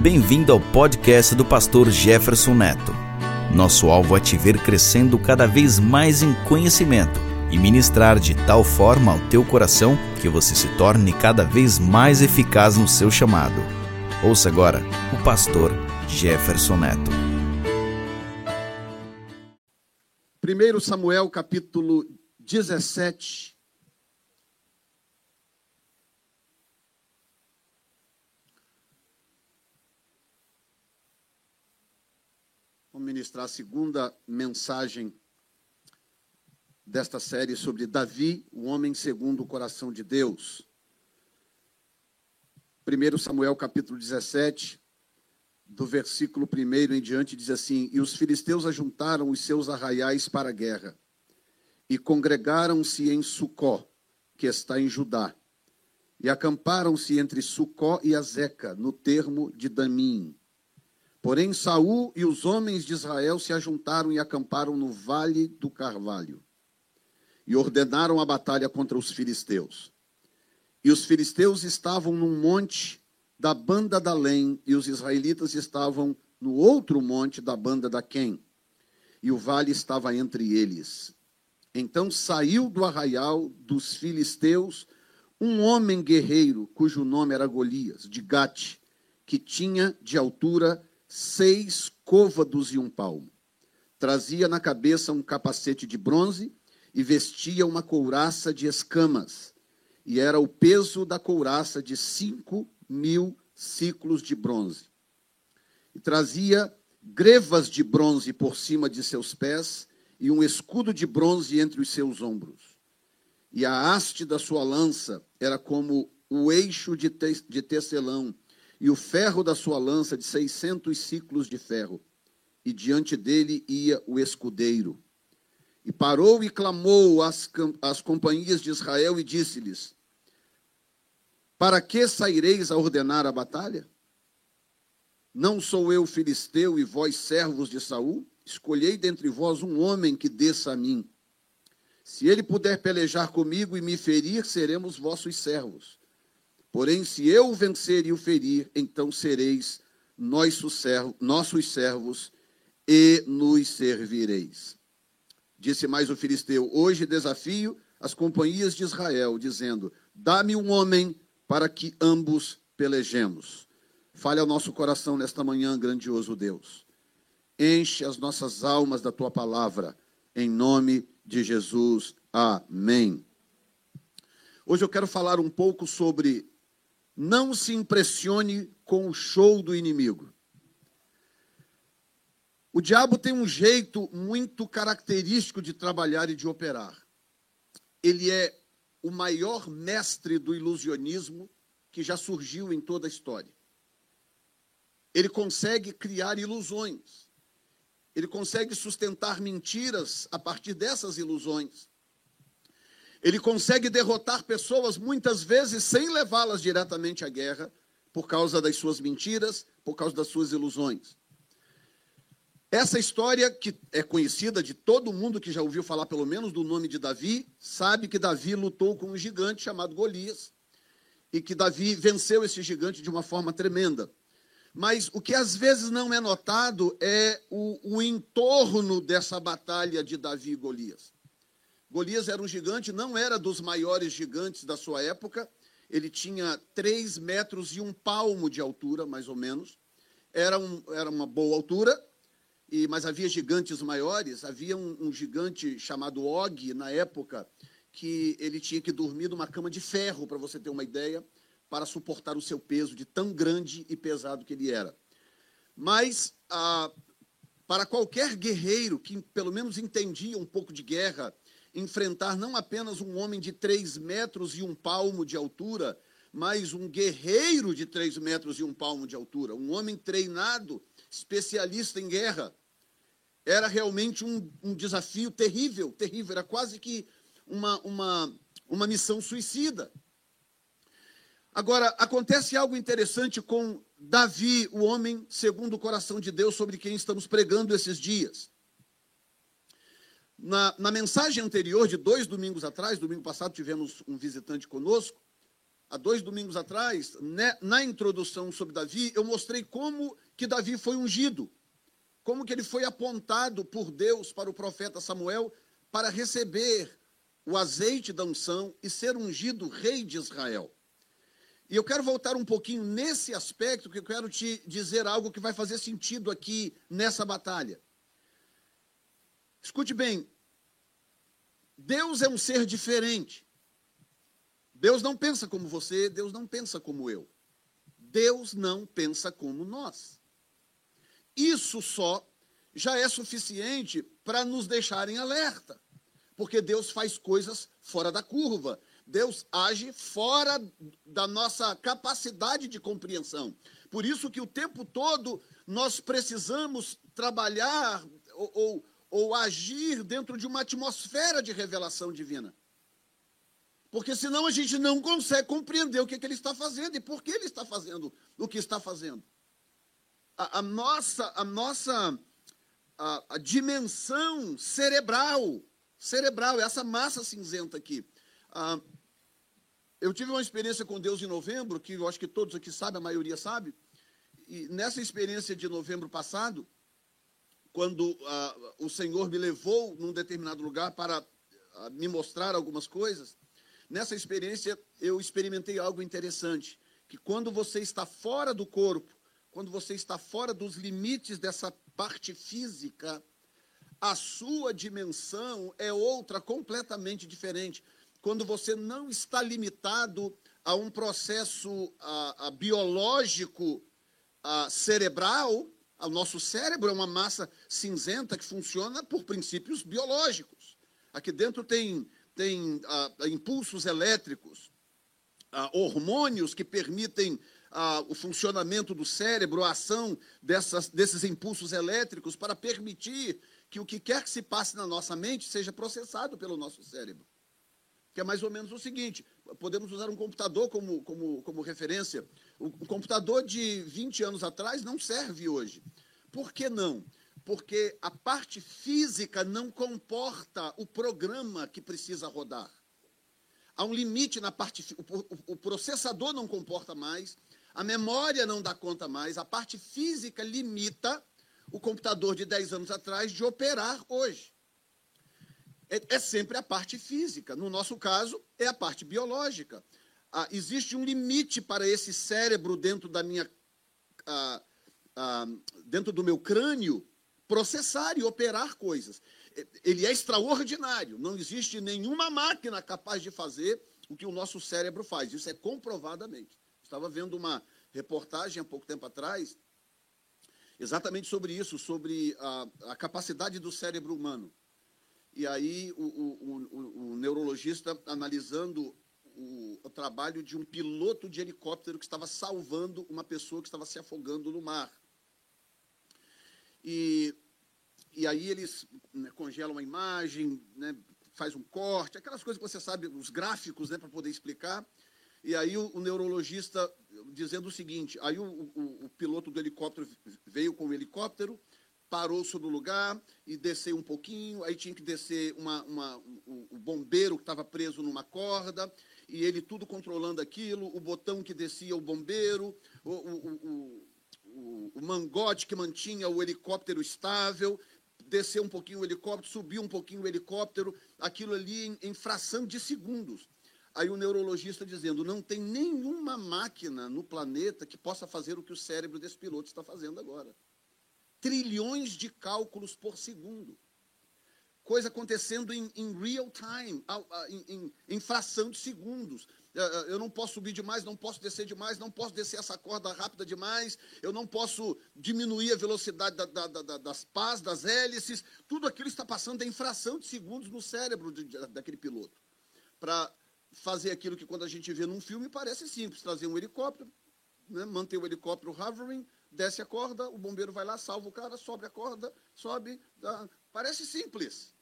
Bem-vindo ao podcast do pastor Jefferson Neto. Nosso alvo é te ver crescendo cada vez mais em conhecimento e ministrar de tal forma ao teu coração que você se torne cada vez mais eficaz no seu chamado. Ouça agora o pastor Jefferson Neto. 1 Samuel capítulo 17. Vamos ministrar a segunda mensagem desta série sobre Davi, o homem segundo o coração de Deus. 1 Samuel capítulo 17, do versículo 1 em diante, diz assim: E os filisteus ajuntaram os seus arraiais para a guerra, e congregaram-se em Sucó, que está em Judá, e acamparam-se entre Sucó e Azeca, no termo de Damim. Porém, Saul e os homens de Israel se ajuntaram e acamparam no vale do Carvalho, e ordenaram a batalha contra os filisteus. E os filisteus estavam num monte da banda da Lém, e os israelitas estavam no outro monte da banda da Quem, e o vale estava entre eles. Então saiu do arraial dos filisteus um homem guerreiro, cujo nome era Golias, de Gate, que tinha de altura seis côvados e um palmo. Trazia na cabeça um capacete de bronze e vestia uma couraça de escamas, e era o peso da couraça de cinco mil ciclos de bronze. E trazia grevas de bronze por cima de seus pés e um escudo de bronze entre os seus ombros. E a haste da sua lança era como o eixo de, te de tecelão, e o ferro da sua lança de seiscentos ciclos de ferro. E diante dele ia o escudeiro. E parou e clamou às, às companhias de Israel e disse-lhes: para que saireis a ordenar a batalha? Não sou eu filisteu e vós servos de Saul? Escolhei dentre vós um homem que desça a mim. Se ele puder pelejar comigo e me ferir, seremos vossos servos. Porém, se eu o vencer e o ferir, então sereis servos, nossos servos e nos servireis. Disse mais o filisteu: Hoje desafio as companhias de Israel, dizendo: Dá-me um homem para que ambos pelejemos. Fale ao nosso coração nesta manhã, grandioso Deus. Enche as nossas almas da tua palavra, em nome de Jesus. Amém. Hoje eu quero falar um pouco sobre não se impressione com o show do inimigo. O diabo tem um jeito muito característico de trabalhar e de operar. Ele é o maior mestre do ilusionismo que já surgiu em toda a história. Ele consegue criar ilusões. Ele consegue sustentar mentiras a partir dessas ilusões. Ele consegue derrotar pessoas muitas vezes sem levá-las diretamente à guerra, por causa das suas mentiras, por causa das suas ilusões. Essa história, que é conhecida de todo mundo que já ouviu falar pelo menos do nome de Davi, sabe que Davi lutou com um gigante chamado Golias e que Davi venceu esse gigante de uma forma tremenda. Mas o que às vezes não é notado é o, o entorno dessa batalha de Davi e Golias. Golias era um gigante, não era dos maiores gigantes da sua época, ele tinha três metros e um palmo de altura, mais ou menos. Era, um, era uma boa altura, e, mas havia gigantes maiores. Havia um, um, gigante chamado Og, na época, que ele tinha que dormir numa cama de ferro, para você ter uma ideia, para suportar o seu peso, de tão grande e pesado que ele era. Mas, ah, para qualquer guerreiro que pelo menos entendia um pouco de guerra, enfrentar não apenas um homem de três metros e um palmo de altura, mas um guerreiro de três metros e um palmo de altura, um homem treinado, especialista em guerra, era realmente um, um desafio terrível, terrível, era quase que uma, uma, uma missão suicida. Agora, acontece algo interessante com Davi, o homem segundo o coração de Deus, sobre quem estamos pregando esses dias. Na, na mensagem anterior, de dois domingos atrás, domingo passado, tivemos um visitante conosco, há dois domingos atrás, né, na introdução sobre Davi, eu mostrei como que Davi foi ungido, como que ele foi apontado por Deus para o profeta Samuel para receber o azeite da unção e ser ungido rei de Israel. E eu quero voltar um pouquinho nesse aspecto, que eu quero te dizer algo que vai fazer sentido aqui nessa batalha. Escute bem, Deus é um ser diferente. Deus não pensa como você, Deus não pensa como eu. Deus não pensa como nós. Isso só já é suficiente para nos deixar em alerta, porque Deus faz coisas fora da curva. Deus age fora da nossa capacidade de compreensão. Por isso que o tempo todo nós precisamos trabalhar ou, ou, ou agir dentro de uma atmosfera de revelação divina. Porque senão a gente não consegue compreender o que, que ele está fazendo e por que ele está fazendo o que está fazendo. A, a nossa, a nossa a, a, dimensão cerebral, cerebral, essa massa cinzenta aqui. Ah, eu tive uma experiência com Deus em novembro, que eu acho que todos aqui sabem, a maioria sabe. E nessa experiência de novembro passado, quando ah, o Senhor me levou num determinado lugar para ah, me mostrar algumas coisas, Nessa experiência, eu experimentei algo interessante, que quando você está fora do corpo, quando você está fora dos limites dessa parte física, a sua dimensão é outra, completamente diferente. Quando você não está limitado a um processo a, a biológico a, cerebral, o nosso cérebro é uma massa cinzenta que funciona por princípios biológicos. Aqui dentro tem tem ah, impulsos elétricos, ah, hormônios que permitem ah, o funcionamento do cérebro, a ação dessas, desses impulsos elétricos para permitir que o que quer que se passe na nossa mente seja processado pelo nosso cérebro. Que é mais ou menos o seguinte: podemos usar um computador como, como, como referência. O, computador de 20 anos atrás não serve hoje. Por que não? porque a parte física não comporta o programa que precisa rodar. Há um limite na parte. O, o, processador não comporta mais, a memória não dá conta mais, a parte física limita o computador de 10 anos atrás de operar hoje. É, é sempre a parte física. No nosso caso, é a parte biológica. Ah, existe um limite para esse cérebro dentro da minha. Ah, ah, dentro do meu crânio processar e operar coisas. Ele é extraordinário. Não existe nenhuma máquina capaz de fazer o que o nosso cérebro faz. Isso é comprovadamente. Estava vendo uma reportagem há pouco tempo atrás, exatamente sobre isso, sobre a, a capacidade do cérebro humano. E aí o, o, o, o neurologista analisando o, trabalho de um piloto de helicóptero que estava salvando uma pessoa que estava se afogando no mar. E, e aí eles né, congelam a imagem, né, faz um corte, aquelas coisas que você sabe, os gráficos, né, para poder explicar. E aí o, o, neurologista dizendo o seguinte, aí o, o, o, piloto do helicóptero veio com o helicóptero, parou sobre o lugar e desceu um pouquinho, aí tinha que descer uma, uma, o, o bombeiro que estava preso numa corda, e ele tudo controlando aquilo, o botão que descia o bombeiro, o, o, o, o mangote que mantinha o helicóptero estável, descer um pouquinho o helicóptero, subir um pouquinho o helicóptero, aquilo ali em, em fração de segundos. Aí o neurologista dizendo: não tem nenhuma máquina no planeta que possa fazer o que o cérebro desse piloto está fazendo agora. Trilhões de cálculos por segundo coisa acontecendo em, em real time, em, em, fração de segundos. É, é, eu não posso subir demais, não posso descer demais, não posso descer essa corda rápida demais, eu não posso diminuir a velocidade da, da, da, das pás, das hélices. Tudo aquilo está passando em fração de segundos no cérebro de, daquele piloto. Para fazer aquilo que quando a gente vê num filme parece simples, trazer um helicóptero, né, manter o helicóptero hovering, desce a corda, o bombeiro vai lá, salva o cara, sobe a corda, sobe. Dá, parece simples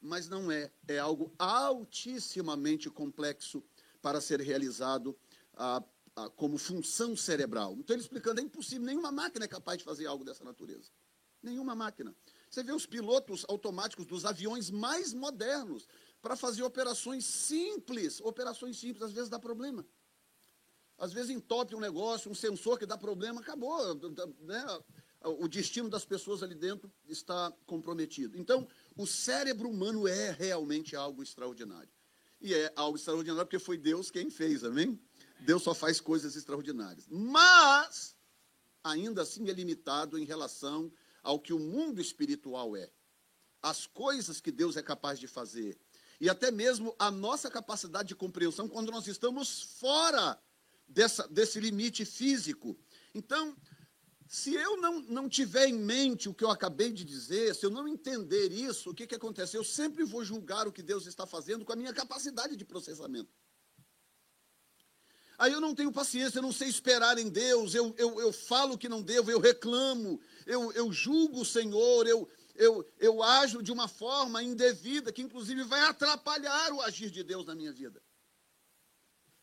mas não é. É algo altissimamente complexo para ser realizado como função cerebral. Então, ele explicando, é impossível, nenhuma máquina é capaz de fazer algo dessa natureza. Nenhuma máquina. Você vê os pilotos automáticos dos aviões mais modernos para fazer operações simples. Operações simples, às vezes dá problema. Às vezes entope um negócio, um sensor que dá problema, acabou. Né? O destino das pessoas ali dentro está comprometido. Então, o cérebro humano é realmente algo extraordinário. E é algo extraordinário porque foi Deus quem fez, amém? Deus só faz coisas extraordinárias. Mas, ainda assim, é limitado em relação ao que o mundo espiritual é. As coisas que Deus é capaz de fazer. E até mesmo a nossa capacidade de compreensão quando nós estamos fora dessa, desse limite físico. Então, se eu não, não tiver em mente o que eu acabei de dizer, se eu não entender isso, o que, que acontece? Eu sempre vou julgar o que Deus está fazendo com a minha capacidade de processamento. Aí eu não tenho paciência, eu não sei esperar em Deus, eu, eu, eu falo que não devo, eu reclamo, eu, eu julgo o Senhor, eu, eu, eu ajo de uma forma indevida, que inclusive vai atrapalhar o agir de Deus na minha vida.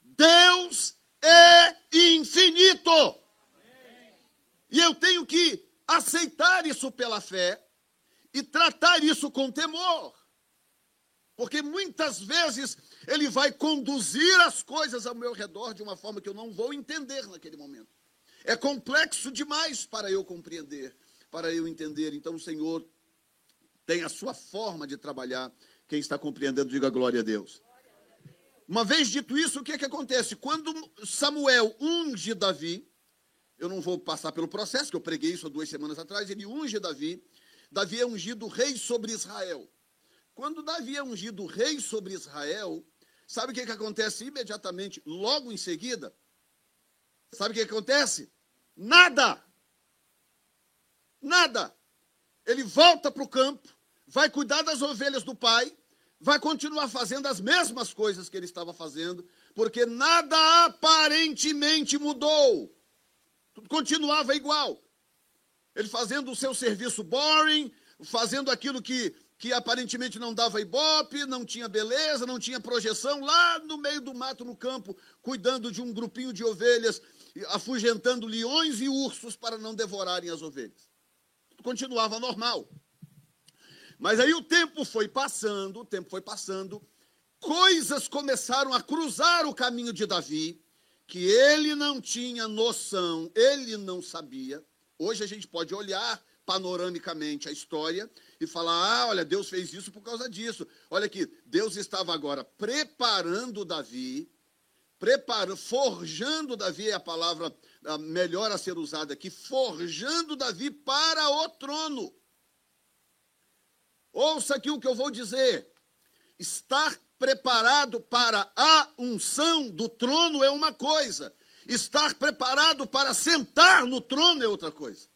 Deus é infinito. E eu tenho que aceitar isso pela fé e tratar isso com temor. Porque muitas vezes ele vai conduzir as coisas ao meu redor de uma forma que eu não vou entender naquele momento. É complexo demais para eu compreender, para eu entender. Então o Senhor tem a sua forma de trabalhar. Quem está compreendendo, diga glória a Deus. Uma vez dito isso, o que é que acontece? Quando Samuel unge Davi, eu não vou passar pelo processo, que eu preguei isso há duas semanas atrás, ele unge Davi, Davi é ungido rei sobre Israel. Quando Davi é ungido rei sobre Israel, sabe o que, que acontece imediatamente, logo em seguida? Sabe o que, que acontece? Nada! Nada! Ele volta para o campo, vai cuidar das ovelhas do pai, vai continuar fazendo as mesmas coisas que ele estava fazendo, porque nada aparentemente mudou. Tudo continuava igual. Ele fazendo o seu serviço boring, fazendo aquilo que, que aparentemente não dava ibope, não tinha beleza, não tinha projeção, lá no meio do mato, no campo, cuidando de um grupinho de ovelhas, afugentando leões e ursos para não devorarem as ovelhas. Tudo continuava normal. Mas aí o tempo foi passando, o tempo foi passando, coisas começaram a cruzar o caminho de Davi, que ele não tinha noção, ele não sabia. Hoje a gente pode olhar panoramicamente a história e falar: ah, olha, Deus fez isso por causa disso. Olha aqui, Deus estava agora preparando Davi, preparando, forjando Davi é a palavra melhor a ser usada aqui, forjando Davi para o trono. Ouça aqui o que eu vou dizer. Estar preparado para a unção do trono é uma coisa, estar preparado para sentar no trono é outra coisa.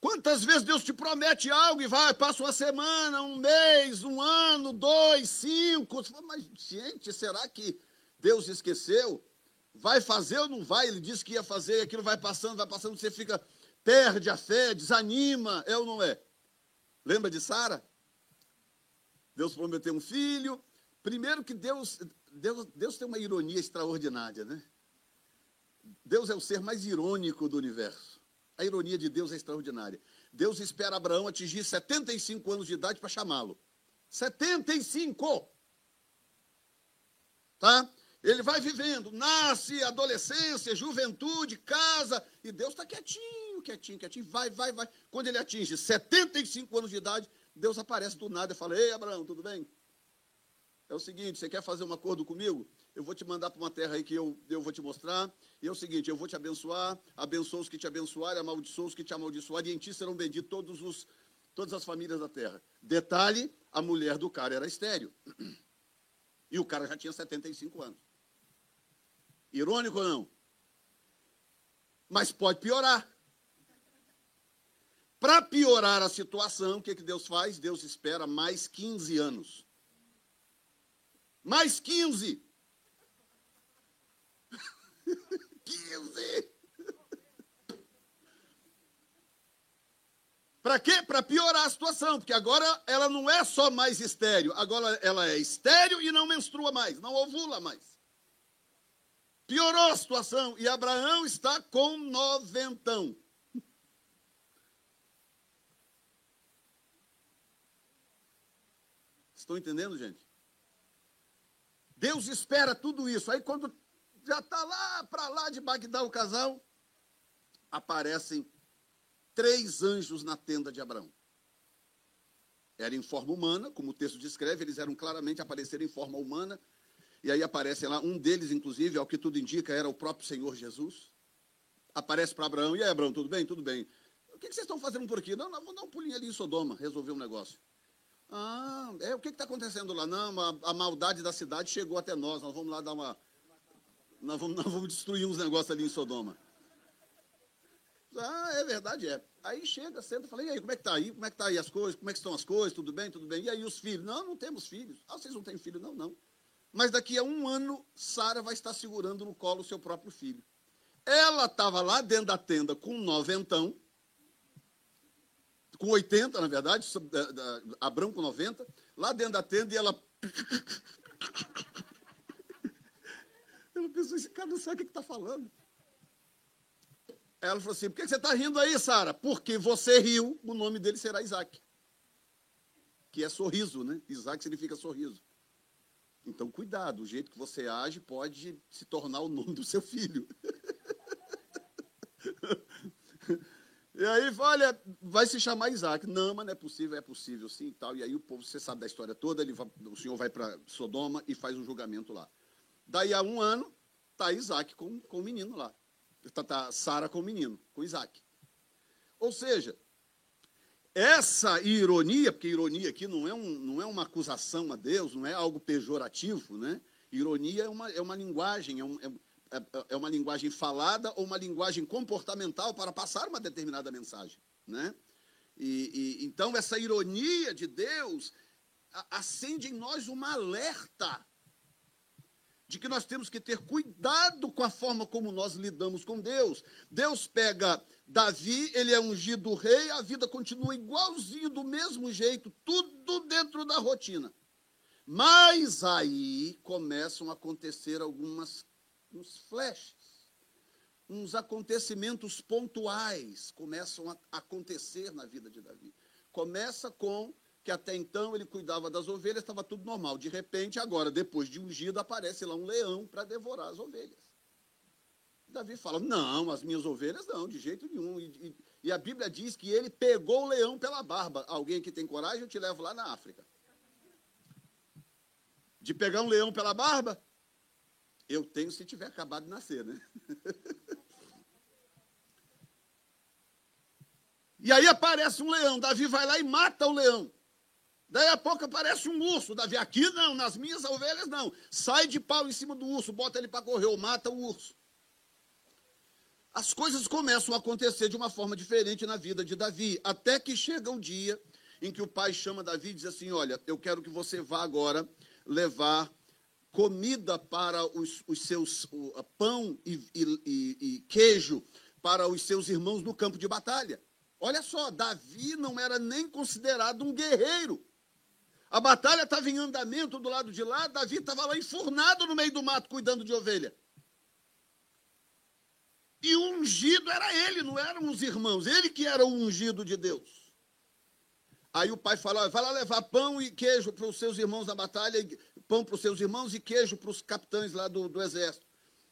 Quantas vezes Deus te promete algo e vai, passa uma semana, um mês, um ano, dois, cinco. Mas, gente, será que Deus esqueceu? Vai fazer ou não vai? Ele disse que ia fazer, e aquilo vai passando, vai passando, você fica, perde a fé, desanima, é ou não é? Lembra de Sara? Deus prometeu um filho. Primeiro que Deus, Deus, Deus tem uma ironia extraordinária, né? Deus é o ser mais irônico do universo. A ironia de Deus é extraordinária. Deus espera Abraão atingir 75 anos de idade para chamá-lo. 75! Tá? Ele vai vivendo, nasce, adolescência, juventude, casa, e Deus está quietinho, quietinho, quietinho, vai, vai, vai. Quando ele atinge 75 anos de idade, Deus aparece do nada e fala: Ei, Abraão, tudo bem? É o seguinte: você quer fazer um acordo comigo? Eu vou te mandar para uma terra aí que eu, eu vou te mostrar. E é o seguinte: eu vou te abençoar, abençoa os que te abençoarem, amaldiçoa os que te amaldiçoarem, e em ti serão benditos todos os, todas as famílias da terra. Detalhe: a mulher do cara era estéreo. E o cara já tinha 75 anos. Irônico ou não? Mas pode piorar. Para piorar a situação, o que, que Deus faz? Deus espera mais 15 anos. Mais 15. 15. Para quê? Para piorar a situação, porque agora ela não é só mais estéreo, agora ela é estéreo e não menstrua mais, não ovula mais. Piorou a situação e Abraão está com noventão. Estão entendendo, gente? Deus espera tudo isso. Aí quando já está lá para lá de Bagdá o casal, aparecem três anjos na tenda de Abraão. Era em forma humana, como o texto descreve, eles eram claramente aparecer em forma humana. E aí aparece lá, um deles, inclusive, ao que tudo indica, era o próprio Senhor Jesus. Aparece para Abraão, e aí, Abraão, tudo bem? Tudo bem. O que vocês estão fazendo por aqui? Não, não, vou dar um pulinho ali em Sodoma, resolver um negócio. Ah, é, o que está acontecendo lá? Não, a, a, maldade da cidade chegou até nós, nós vamos lá dar uma. Nós vamos, nós vamos destruir uns negócios ali em Sodoma. Ah, é verdade, é. Aí chega, senta, fala, e aí, como é que tá aí? Como é que tá aí as coisas? Como é que estão as coisas? Tudo bem, tudo bem? E aí os filhos? Não, não temos filhos. Ah, vocês não têm filho? Não, não. Mas daqui a um ano, Sara vai estar segurando no colo o seu próprio filho. Ela estava lá dentro da tenda com um noventão, com 80, na verdade, Abrão com 90, lá dentro da tenda, e ela. Ela pensou, esse cara não sabe o que está falando. Ela falou assim: por que você está rindo aí, Sara? Porque você riu, o nome dele será Isaac. Que é sorriso, né? Isaac significa sorriso. Então, cuidado, o jeito que você age pode se tornar o nome do seu filho. e aí, olha, vai se chamar Isaac. Não, mas não é possível, é possível sim e tal. E aí o povo, você sabe da história toda, ele vai, o senhor vai para Sodoma e faz um julgamento lá. Daí a um ano, está Isaac com, com o menino lá. Está tá Sara com o menino, com Isaac. Ou seja, essa ironia, porque ironia aqui não é, um, não é uma acusação a Deus, não é algo pejorativo, né? Ironia é uma, é uma linguagem, é, um, é, é, é uma linguagem falada ou uma linguagem comportamental para passar uma determinada mensagem, né? E, e, então essa ironia de Deus acende em nós uma alerta de que nós temos que ter cuidado com a forma como nós lidamos com Deus. Deus pega Davi, ele é ungido rei, a vida continua igualzinho, do mesmo jeito, tudo dentro da rotina. Mas aí começam a acontecer algumas uns flashes, uns acontecimentos pontuais começam a acontecer na vida de Davi. Começa com que até então ele cuidava das ovelhas, estava tudo normal. De repente, agora, depois de ungido, aparece lá um leão para devorar as ovelhas. Davi fala: Não, as minhas ovelhas não, de jeito nenhum. E, e, e, a Bíblia diz que ele pegou o leão pela barba. Alguém que tem coragem, eu te levo lá na África. De pegar um leão pela barba? Eu tenho se tiver acabado de nascer, né? e aí aparece um leão. Davi vai lá e mata o leão. Daí a pouco aparece um urso. Davi, aqui não, nas minhas ovelhas não. Sai de pau em cima do urso, bota ele para correr, ou mata o urso. As coisas começam a acontecer de uma forma diferente na vida de Davi, até que chega um dia em que o pai chama Davi e diz assim: Olha, eu quero que você vá agora levar comida para os, os seus o, pão e, e, e queijo para os seus irmãos no campo de batalha. Olha só, Davi não era nem considerado um guerreiro. A batalha estava em andamento do lado de lá, Davi estava lá enfurnado no meio do mato, cuidando de ovelha. E o ungido era ele, não eram os irmãos, ele que era o ungido de Deus. Aí o pai fala: vai lá levar pão e queijo para os seus irmãos na batalha, pão para os seus irmãos e queijo para os capitães lá do, do exército.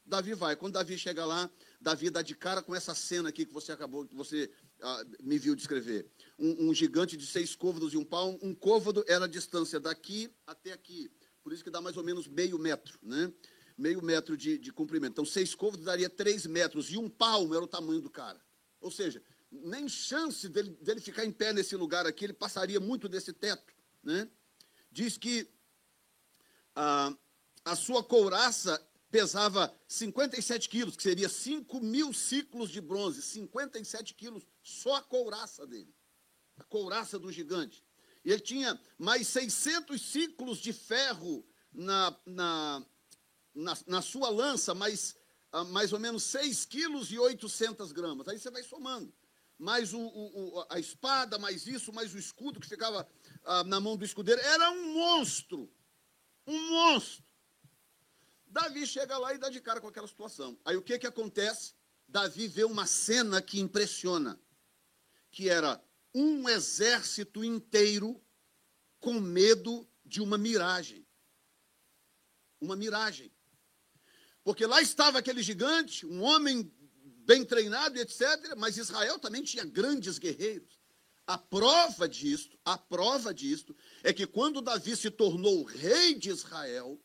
Davi vai. Quando Davi chega lá, Davi dá de cara com essa cena aqui que você acabou, que você ah, me viu descrever um, um, gigante de seis côvados e um palmo. Um côvado era a distância daqui até aqui. Por isso que dá mais ou menos meio metro, né? Meio metro de, de comprimento. Então, seis côvados daria três metros. E um palmo era o tamanho do cara. Ou seja, nem chance dele, dele ficar em pé nesse lugar aqui, ele passaria muito desse teto, né? Diz que a, a sua couraça pesava 57 quilos, que seria 5 mil ciclos de bronze, 57 quilos, só a couraça dele a couraça do gigante. E ele tinha mais 600 ciclos de ferro na, na, na, na sua lança, mais, uh, mais ou menos 6 quilos e 800 gramas. Aí você vai somando. Mais o, o, a espada, mais isso, mais o escudo que ficava uh, na mão do escudeiro. Era um monstro. Um monstro. Davi chega lá e dá de cara com aquela situação. Aí o que, que acontece? Davi vê uma cena que impressiona, que era um exército inteiro com medo de uma miragem. Uma miragem. Porque lá estava aquele gigante, um homem bem treinado, etc. Mas Israel também tinha grandes guerreiros. A prova disto, a prova disto, é que quando Davi se tornou rei de Israel,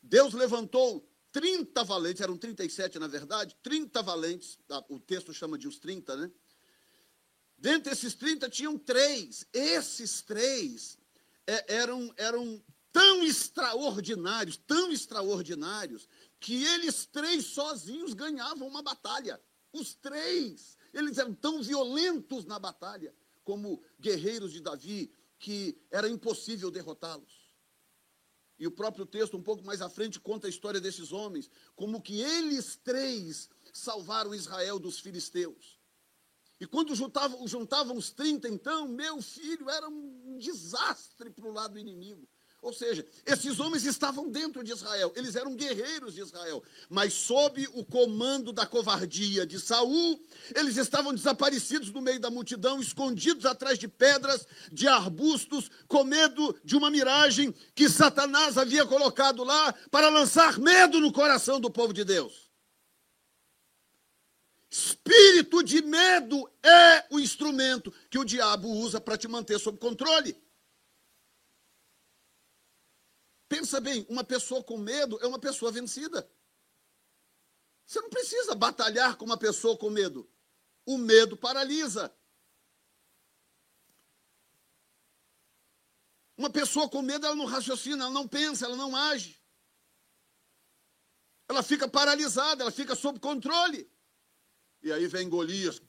Deus levantou 30 valentes, eram 37 na verdade, 30 valentes, tá, o texto chama de os 30, né? Dentre esses 30 tinham três. Esses três é, eram, eram tão extraordinários, tão extraordinários, que eles três sozinhos ganhavam uma batalha. Os três. Eles eram tão violentos na batalha como guerreiros de Davi que era impossível derrotá-los. E o próprio texto, um pouco mais à frente, conta a história desses homens, como que eles três salvaram Israel dos filisteus. E quando juntavam, juntavam os 30, então, meu filho, era um desastre para o lado inimigo. Ou seja, esses homens estavam dentro de Israel, eles eram guerreiros de Israel, mas sob o comando da covardia de Saul, eles estavam desaparecidos no meio da multidão, escondidos atrás de pedras, de arbustos, com medo de uma miragem que Satanás havia colocado lá para lançar medo no coração do povo de Deus. Espírito de medo é o instrumento que o diabo usa para te manter sob controle. Pensa bem, uma pessoa com medo é uma pessoa vencida. Você não precisa batalhar com uma pessoa com medo. O medo paralisa. Uma pessoa com medo, ela não raciocina, ela não pensa, ela não age. Ela fica paralisada, ela fica sob controle. E aí vem Golias,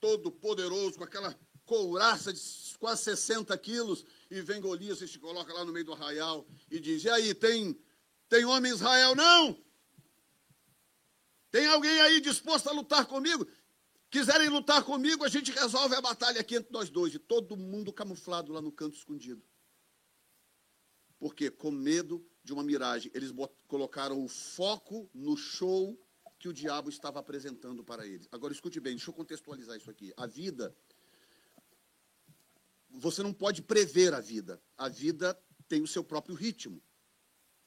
todo poderoso, com aquela couraça de quase 60 quilos, e vem Golias e se coloca lá no meio do arraial e diz: E aí, tem, tem homem em Israel? Não! Tem alguém aí disposto a lutar comigo? Quiserem lutar comigo, a gente resolve a batalha aqui entre nós dois. E todo mundo camuflado lá no canto escondido. Porque com medo de uma miragem, eles colocaram o foco no show que o diabo estava apresentando para eles. Agora escute bem, deixa eu contextualizar isso aqui. A vida você não pode prever a vida. A vida tem o seu próprio ritmo.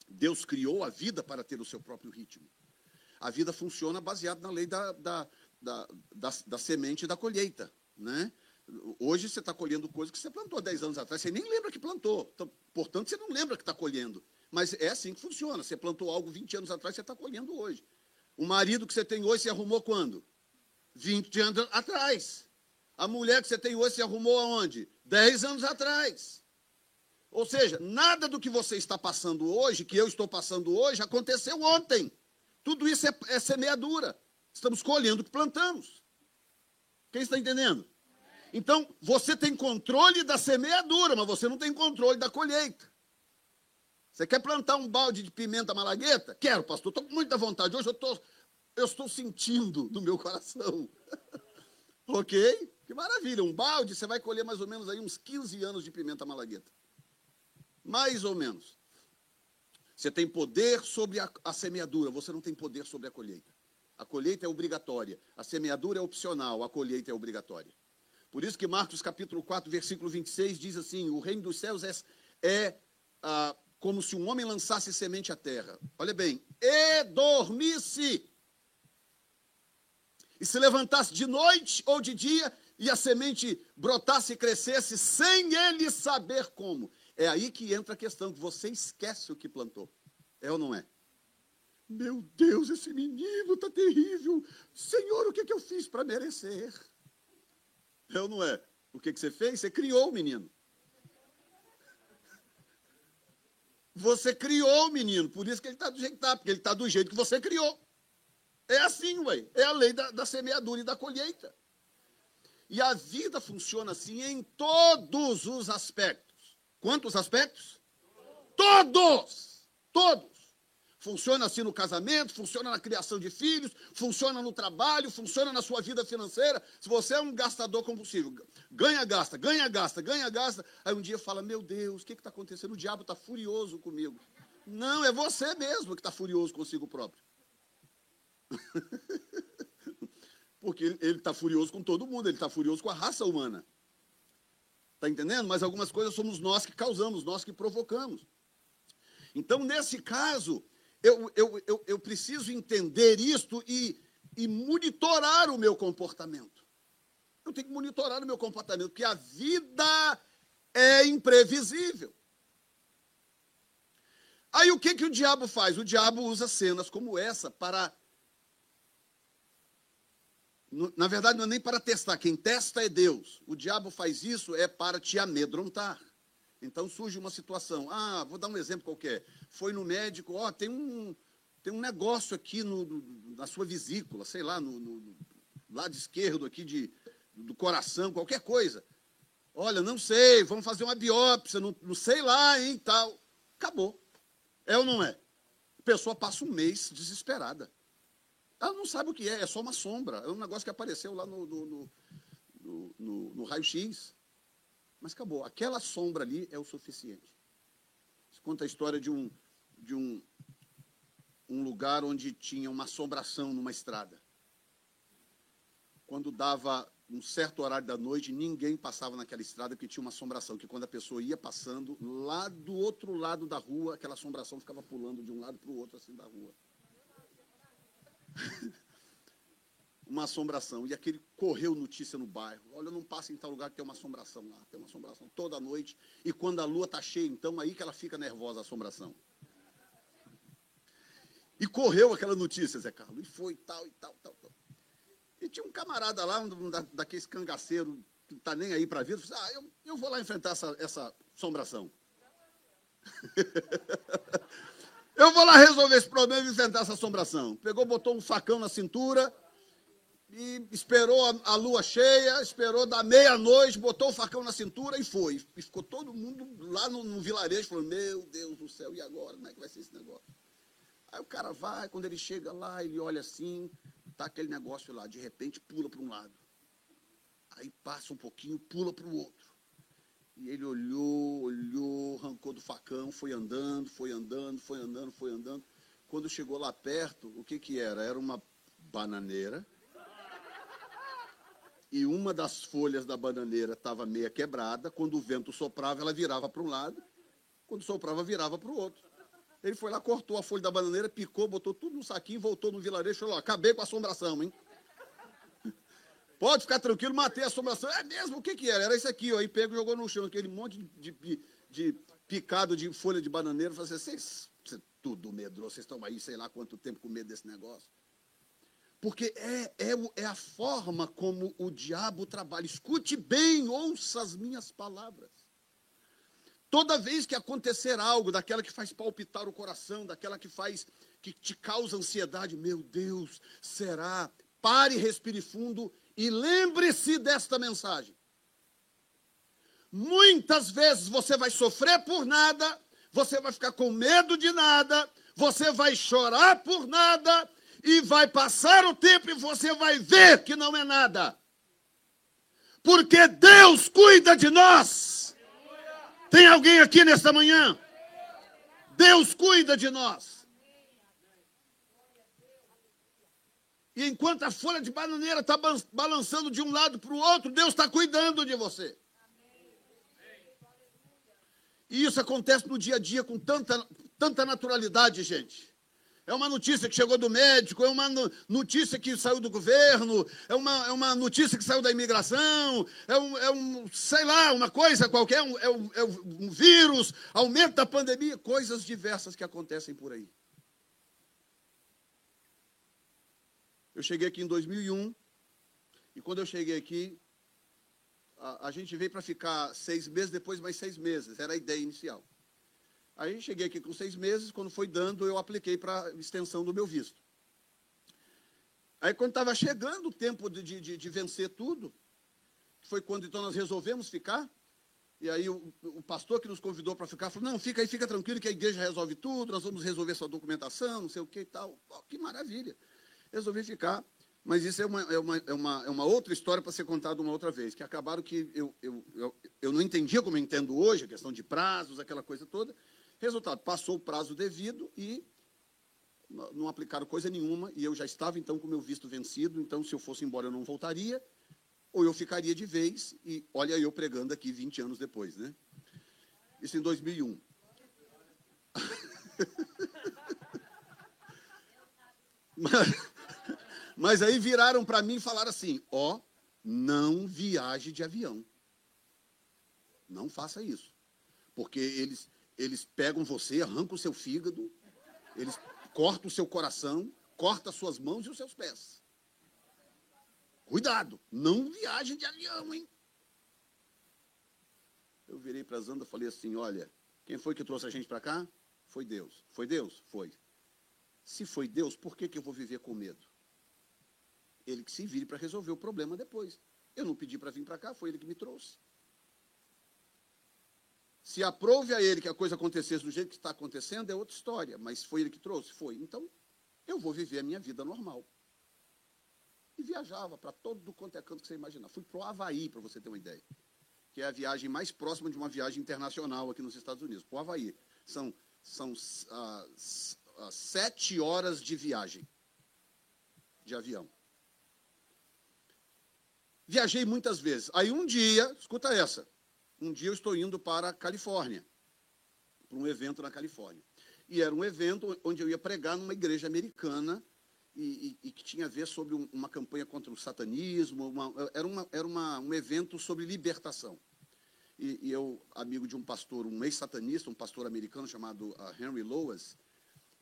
Deus criou a vida para ter o seu próprio ritmo. A vida funciona baseada na lei da, da, da, da, da semente e da colheita. Né? Hoje você está colhendo coisas que você plantou 10 anos atrás, você nem lembra que plantou. Então, portanto, você não lembra que está colhendo. Mas é assim que funciona. Você plantou algo 20 anos atrás, você está colhendo hoje. O marido que você tem hoje, você arrumou quando? 20 anos atrás. A mulher que você tem hoje, você arrumou aonde? Dez anos atrás. Ou seja, nada do que você está passando hoje, que eu estou passando hoje, aconteceu ontem. Tudo isso é, é semeadura. Estamos colhendo o que plantamos. Quem está entendendo? Então, você tem controle da semeadura, mas você não tem controle da colheita. Você quer plantar um balde de pimenta malagueta? Quero, pastor. Estou com muita vontade. Hoje eu, tô, eu estou sentindo no meu coração. ok? Que maravilha, um balde, você vai colher mais ou menos aí uns 15 anos de pimenta malagueta. Mais ou menos. Você tem poder sobre a, a, semeadura, você não tem poder sobre a colheita. A colheita é obrigatória, a semeadura é opcional, a colheita é obrigatória. Por isso que Marcos capítulo 4, versículo 26 diz assim: o reino dos céus é, é ah, como se um homem lançasse semente à terra. Olha bem, e dormisse. E se levantasse de noite ou de dia, e a semente brotasse e crescesse sem ele saber como. É aí que entra a questão, que você esquece o que plantou. É ou não é? Meu Deus, esse menino está terrível. Senhor, o que, que eu fiz para merecer? É ou não é? O que, que você fez? Você criou o menino. Você criou o menino, por isso que ele está do jeito que está, porque ele está do jeito que você criou. É assim, ué. É a lei da, da semeadura e da colheita. E a vida funciona assim em todos os aspectos. Quantos aspectos? Todos! Todos! Funciona assim no casamento, funciona na criação de filhos, funciona no trabalho, funciona na sua vida financeira. Se você é um gastador compulsivo, ganha, gasta, ganha, gasta, ganha, gasta, aí um dia fala: Meu Deus, o que está acontecendo? O diabo está furioso comigo. Não, é você mesmo que está furioso consigo próprio. Porque ele está furioso com todo mundo, ele está furioso com a raça humana. Está entendendo? Mas algumas coisas somos nós que causamos, nós que provocamos. Então, nesse caso, eu, eu, eu, eu preciso entender isto e, e monitorar o meu comportamento. Eu tenho que monitorar o meu comportamento, porque a vida é imprevisível. Aí o que, que o diabo faz? O diabo usa cenas como essa para. Na verdade, não é nem para testar, quem testa é Deus. O diabo faz isso é para te amedrontar. Então surge uma situação. Ah, vou dar um exemplo qualquer. Foi no médico, ó, tem um, tem um negócio aqui no, na sua vesícula, sei lá, no, no, lado esquerdo aqui de, do coração, qualquer coisa. Olha, não sei, vamos fazer uma biópsia, não, não sei lá, hein, tal. Acabou. É ou não é? A pessoa passa um mês desesperada. Ela não sabe o que é, é só uma sombra. É um negócio que apareceu lá no, no, no, no raio-x. Mas acabou. Aquela sombra ali é o suficiente. Isso conta a história de um, de um, um lugar onde tinha uma assombração numa estrada. Quando dava um certo horário da noite, ninguém passava naquela estrada porque tinha uma assombração, que quando a pessoa ia passando, lá do outro lado da rua, aquela assombração ficava pulando de um lado para o outro, assim, da rua. uma assombração. E aquele correu notícia no bairro. Olha, não passa em tal lugar que tem uma assombração lá. Tem uma assombração toda noite. E quando a lua está cheia, então, aí que ela fica nervosa, a assombração. E correu aquela notícia, Zé Carlos. E foi tal, e tal, tal, tal. E tinha um camarada lá, um daqueles cangaceiros que não está nem aí para a vida. Falei, ah, eu, eu vou lá enfrentar essa, essa assombração. eu vou lá resolver esse problema e enfrentar essa assombração. Pegou, botou um facão na cintura e esperou a, a lua cheia, esperou da meia-noite, botou o facão na cintura e foi. E ficou todo mundo lá no, no vilarejo falando: Meu Deus do céu, e agora? Como é que vai ser esse negócio? Aí o cara vai, quando ele chega lá, ele olha assim, tá aquele negócio lá, de repente pula para um lado. Aí passa um pouquinho, pula para o outro. E ele olhou, olhou, arrancou do facão, foi andando, foi andando, foi andando, foi andando. Quando chegou lá perto, o que que era? Era uma bananeira e uma das folhas da bananeira estava meia quebrada. Quando o vento soprava, ela virava para um lado. Quando soprava, virava para o outro. Ele foi lá, cortou a folha da bananeira, picou, botou tudo no saquinho, voltou no vilarejo e falou: acabei com a assombração, hein? Pode ficar tranquilo, matei a assombração. É mesmo? O que, que era? Era isso aqui, ó. Aí pegou e jogou no chão, aquele monte de, de, de picado de folha de bananeira. Falei assim, vocês, tudo medroso, vocês estão aí, sei lá quanto tempo com medo desse negócio. Porque é, é, é a forma como o diabo trabalha. Escute bem, ouça as minhas palavras. Toda vez que acontecer algo, daquela que faz palpitar o coração, daquela que faz, que te causa ansiedade, meu Deus, será? Pare, respire fundo e lembre-se desta mensagem. Muitas vezes você vai sofrer por nada, você vai ficar com medo de nada, você vai chorar por nada, e vai passar o tempo e você vai ver que não é nada. Porque Deus cuida de nós. Tem alguém aqui nesta manhã? Deus cuida de nós. E enquanto a folha de bananeira está balançando de um lado para o outro, Deus está cuidando de você. E isso acontece no dia a dia com tanta, tanta naturalidade, gente. É uma notícia que chegou do médico, é uma notícia que saiu do governo, é uma, é uma notícia que saiu da imigração, é um, é um sei lá, uma coisa qualquer, um, é, um, é um vírus, aumento da pandemia, coisas diversas que acontecem por aí. Eu cheguei aqui em 2001, e quando eu cheguei aqui, a, a gente veio para ficar seis meses, depois mais seis meses, era a ideia inicial. Aí cheguei aqui com seis meses, quando foi dando, eu apliquei para extensão do meu visto. Aí quando estava chegando o tempo de, de, de, vencer tudo, foi quando então nós resolvemos ficar, e aí o, o pastor que nos convidou para ficar falou, não, fica aí, fica tranquilo que a igreja resolve tudo, nós vamos resolver sua documentação, não sei o que e tal. Que maravilha. Resolvi ficar, mas isso é uma, é uma, é uma, é uma outra história para ser contada uma outra vez, que acabaram que eu, eu, eu, eu não entendia como eu entendo hoje, a questão de prazos, aquela coisa toda, Resultado, passou o prazo devido e não aplicaram coisa nenhuma, e eu já estava então com meu visto vencido, então se eu fosse embora eu não voltaria, ou eu ficaria de vez, e olha eu pregando aqui 20 anos depois, né? Isso em 2001. Mas, mas aí viraram para mim e falaram assim: ó, não viaje de avião. Não faça isso. Porque eles, eles pegam você, arrancam o seu fígado, eles cortam o seu coração, cortam as suas mãos e os seus pés. Cuidado, não viaje de avião, hein? Eu virei para a Zanda e falei assim: olha, quem foi que trouxe a gente para cá? Foi Deus. Foi Deus? Foi. Se foi Deus, por que, que eu vou viver com medo? Ele que se vire para resolver o problema depois. Eu não pedi para vir para cá, foi ele que me trouxe. Se aprove a ele que a coisa acontecesse do jeito que está acontecendo, é outra história. Mas foi ele que trouxe? Foi. Então, eu vou viver a minha vida normal. E viajava para todo quanto é canto que você imaginar. Fui para o Havaí, para você ter uma ideia. Que é a viagem mais próxima de uma viagem internacional aqui nos Estados Unidos. Para o Havaí. São, são ah, ah, sete horas de viagem de avião. Viajei muitas vezes. Aí um dia, escuta essa, um dia eu estou indo para a Califórnia, para um evento na Califórnia. E era um evento onde eu ia pregar numa igreja americana e, e, e que tinha a ver sobre um, uma campanha contra o satanismo, uma, era, uma, era uma, um evento sobre libertação. E, e, eu, amigo de um pastor, um ex-satanista, um pastor americano chamado uh, Henry Loas,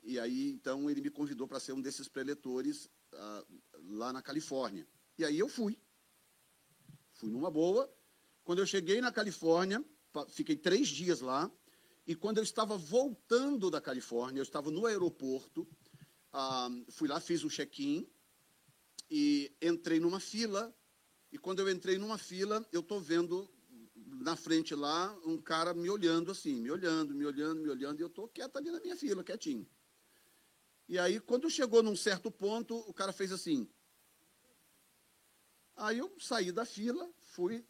e aí então ele me convidou para ser um desses preletores uh, lá na Califórnia. E aí eu fui. Fui numa boa. Quando eu cheguei na Califórnia, fiquei três dias lá. E quando eu estava voltando da Califórnia, eu estava no aeroporto, ah, fui lá, fiz o check-in e entrei numa fila. E quando eu entrei numa fila, eu estou vendo na frente lá um cara me olhando assim, me olhando, me olhando, me olhando, e eu estou quieto ali na minha fila, quietinho. E aí, quando chegou num certo ponto, o cara fez assim. Aí eu saí da fila, fui.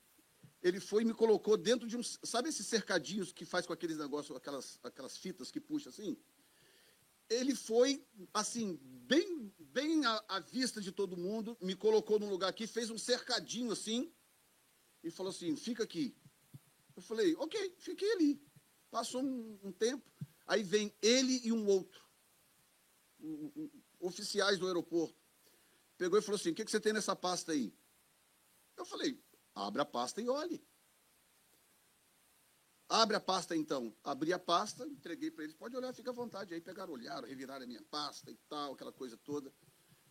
Ele foi e me colocou dentro de um. Sabe esses cercadinhos que faz com aqueles negócios, aquelas, aquelas fitas que puxa assim? Ele foi, assim, bem, bem à, à vista de todo mundo, me colocou num lugar aqui, fez um cercadinho assim, e falou assim: fica aqui. Eu falei: ok, fiquei ali. Passou um, um tempo, aí vem ele e um outro, um, um, oficiais do aeroporto. Pegou e falou assim: o que, que você tem nessa pasta aí? Eu falei, abre a pasta e olhe. Abre a pasta então. Abri a pasta, entreguei para eles. Pode olhar, fica à vontade. Aí pegaram, olharam, reviraram a minha pasta e tal, aquela coisa toda.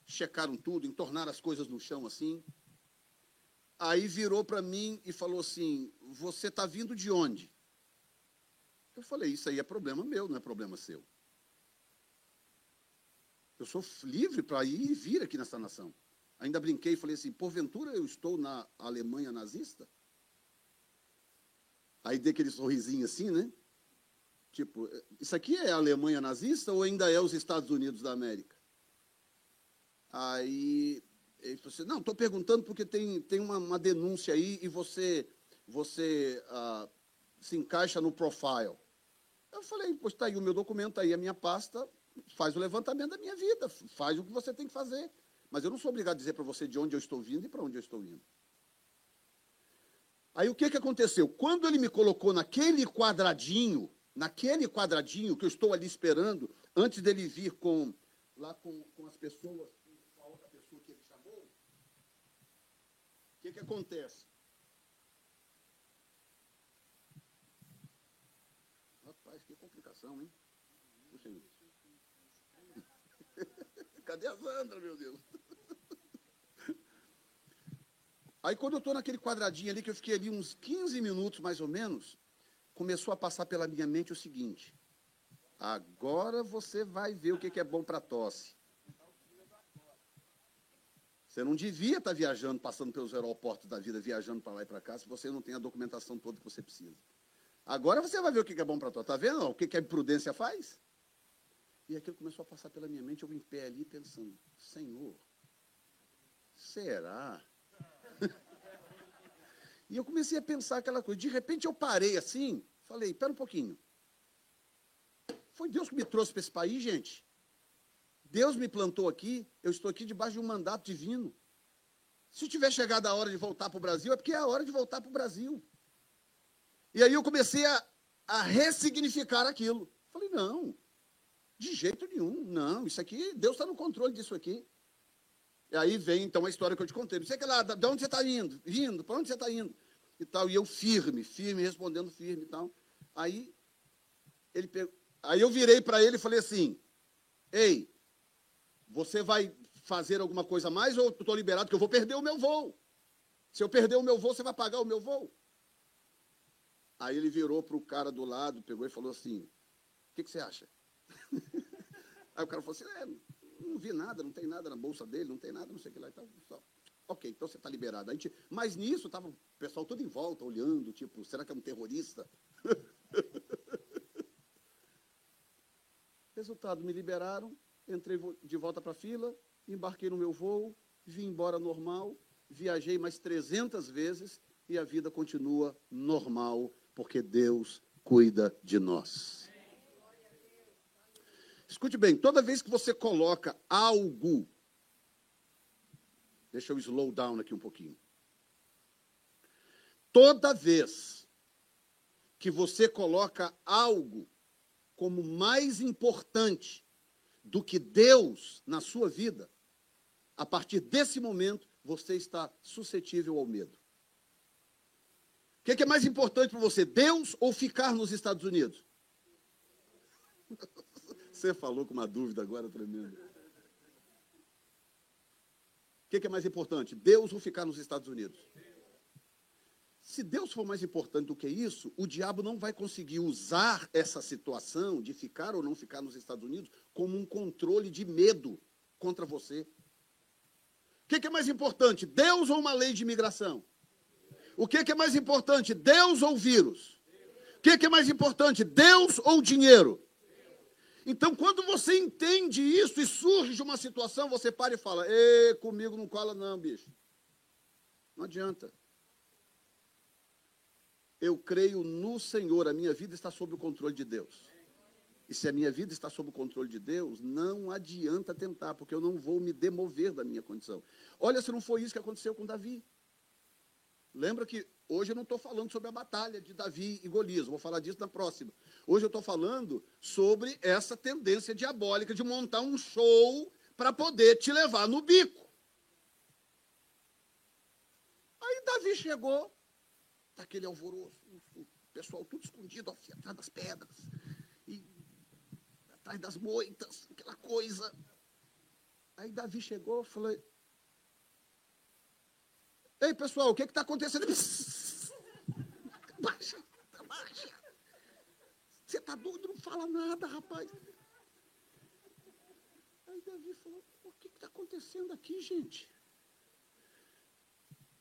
Checaram tudo, entornaram as coisas no chão assim. Aí virou para mim e falou assim: Você está vindo de onde? Eu falei: Isso aí é problema meu, não é problema seu. Eu sou livre para ir e vir aqui nessa nação. Ainda brinquei e falei assim: porventura eu estou na Alemanha nazista? Aí dei aquele sorrisinho assim, né? Tipo, isso aqui é a Alemanha nazista ou ainda é os Estados Unidos da América? Aí ele falou assim: não, estou perguntando porque tem, tem uma, uma, denúncia aí e você, você ah, se encaixa no profile. Eu falei: pois está aí o meu documento, tá aí a minha pasta, faz o levantamento da minha vida, faz o que você tem que fazer. Mas eu não sou obrigado a dizer para você de onde eu estou vindo e para onde eu estou indo. Aí o que, que aconteceu? Quando ele me colocou naquele quadradinho, naquele quadradinho que eu estou ali esperando, antes dele vir com lá com, com as pessoas, com a outra pessoa que ele chamou, o que, que acontece? Rapaz, que complicação, hein? Puxa. Cadê a Sandra, meu Deus? Aí quando eu estou naquele quadradinho ali, que eu fiquei ali uns 15 minutos mais ou menos, começou a passar pela minha mente o seguinte: agora você vai ver o que é bom para tosse. Você não devia estar tá viajando, passando pelos aeroportos da vida, viajando para lá e para cá, se você não tem a documentação toda que você precisa. Agora você vai ver o que é bom para tosse. Está vendo o que a imprudência faz? E aquilo começou a passar pela minha mente, eu em pé ali pensando, Senhor, será? e eu comecei a pensar aquela coisa. De repente eu parei assim, falei, espera um pouquinho. Foi Deus que me trouxe para esse país, gente. Deus me plantou aqui, eu estou aqui debaixo de um mandato divino. Se tiver chegado a hora de voltar para o Brasil, é porque é a hora de voltar para o Brasil. E aí eu comecei a, a ressignificar aquilo. Falei, não, De jeito nenhum, não. Isso aqui, Deus está no controle disso aqui. E aí vem então a história que eu te contei. Não sei que lá, de onde você está indo? Vindo, para onde você está indo? E tal. E eu firme, firme, respondendo firme e tal. Aí ele aí eu virei para ele e falei assim: Ei, você vai fazer alguma coisa mais ou estou liberado que eu vou perder o meu voo? Se eu perder o meu voo, você vai pagar o meu voo? Aí ele virou para o cara do lado, pegou e falou assim: O que, que você acha? Aí o cara falou assim: é, não vi nada, não tem nada na bolsa dele, não tem nada, não sei o que lá. Então, só. Ok, então você está liberado. A gente, mas nisso estava o pessoal todo em volta, olhando, tipo, será que é um terrorista? Resultado, me liberaram, entrei de volta para a fila, embarquei no meu voo, vim embora normal, viajei mais 300 vezes e a vida continua normal, porque Deus cuida de nós. Escute bem, toda vez que você coloca algo, deixa eu slow down aqui um pouquinho. Toda vez que você coloca algo como mais importante do que Deus na sua vida, a partir desse momento você está suscetível ao medo. O que é mais importante para você, Deus ou ficar nos Estados Unidos? Você falou com uma dúvida agora tremenda. O que é mais importante, Deus ou ficar nos Estados Unidos? Se Deus for mais importante do que isso, o diabo não vai conseguir usar essa situação de ficar ou não ficar nos Estados Unidos como um controle de medo contra você. O que é mais importante, Deus ou uma lei de imigração? O que é mais importante, Deus ou vírus? O que é mais importante, Deus ou dinheiro? Então, quando você entende isso e surge uma situação, você para e fala: Ê, comigo não cola, não, bicho. Não adianta. Eu creio no Senhor, a minha vida está sob o controle de Deus. E se a minha vida está sob o controle de Deus, não adianta tentar, porque eu não vou me demover da minha condição. Olha se não foi isso que aconteceu com Davi. Lembra que hoje eu não estou falando sobre a batalha de Davi e Golias, vou falar disso na próxima. Hoje eu estou falando sobre essa tendência diabólica de montar um show para poder te levar no bico. Aí Davi chegou, daquele alvoroço, o pessoal tudo escondido atrás das pedras, e atrás das moitas, aquela coisa. Aí Davi chegou, falou, Ei, pessoal, o que está acontecendo? Baixa, baixa. Você está doido? Não fala nada, rapaz. Aí Davi falou, o que está acontecendo aqui, gente?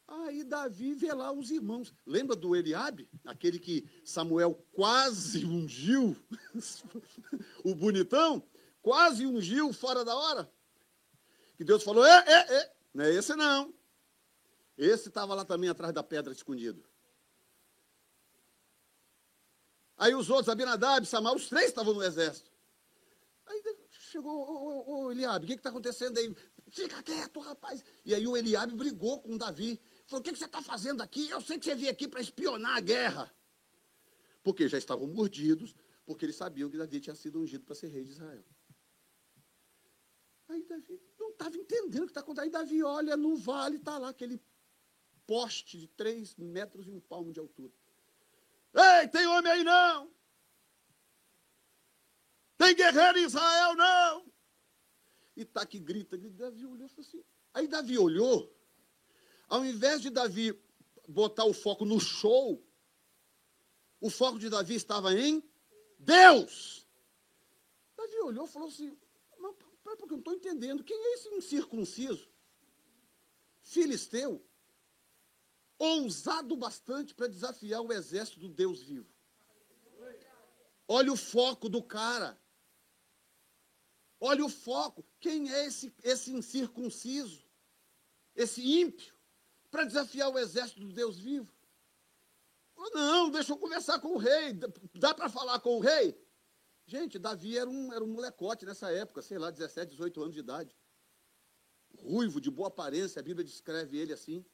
Aí Davi vê lá os irmãos. Lembra do Eliabe? Aquele que Samuel quase ungiu? o bonitão? Quase ungiu fora da hora? Que Deus falou, é, é, é. Não é esse não. Esse estava lá também atrás da pedra escondido. Aí os outros, Abinadab, Samar, os três estavam no exército. Aí chegou, ô Eliabe, o que está acontecendo aí? Fica quieto, rapaz. E aí o Eliabe brigou com Davi. Falou, o que, que você está fazendo aqui? Eu sei que você veio aqui para espionar a guerra. Porque já estavam mordidos, porque eles sabiam que Davi tinha sido ungido para ser rei de Israel. Aí Davi não estava entendendo o que está acontecendo. Aí Davi olha no vale, está lá aquele poste de três metros e um palmo de altura. Ei, tem homem aí não? Tem guerreiro em Israel não? E tá que grita, grita. Davi olhou assim. Aí Davi olhou, ao invés de Davi botar o foco no show, o foco de Davi estava em Deus. Davi olhou e falou assim: Mas porque eu não estou entendendo. Quem é esse incircunciso? Filisteu? Ousado bastante para desafiar o exército do Deus vivo. Olha o foco do cara. Olha o foco. Quem é esse, esse incircunciso? Esse ímpio? Para desafiar o exército do Deus vivo? Não, deixa eu conversar com o rei. Dá para falar com o rei? Gente, Davi era um, era um molecote nessa época, sei lá, 17, 18 anos de idade. Ruivo, de boa aparência, a Bíblia descreve ele assim.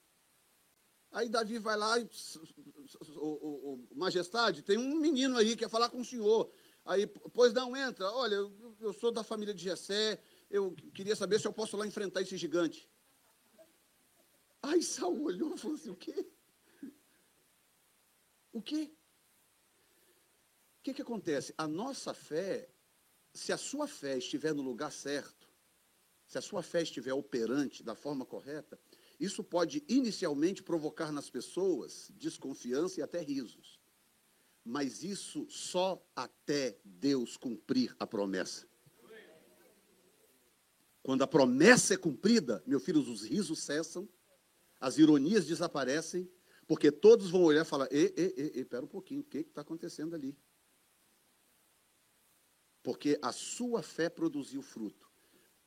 Aí Davi vai lá, o, o, o, majestade, tem um menino aí que quer falar com o senhor. Aí, pois não, entra. Olha, eu, eu sou da família de Jessé, eu queria saber se eu posso lá enfrentar esse gigante. Aí Saul olhou e falou assim: o quê? O quê? O que, que acontece? A nossa fé, se a sua fé estiver no lugar certo, se a sua fé estiver operante da forma correta, isso pode inicialmente provocar nas pessoas desconfiança e até risos. Mas isso só até Deus cumprir a promessa. Quando a promessa é cumprida, meu filho, os risos cessam, as ironias desaparecem, porque todos vão olhar e falar: ei, ei, ei espera um pouquinho, o que está acontecendo ali? Porque a sua fé produziu fruto.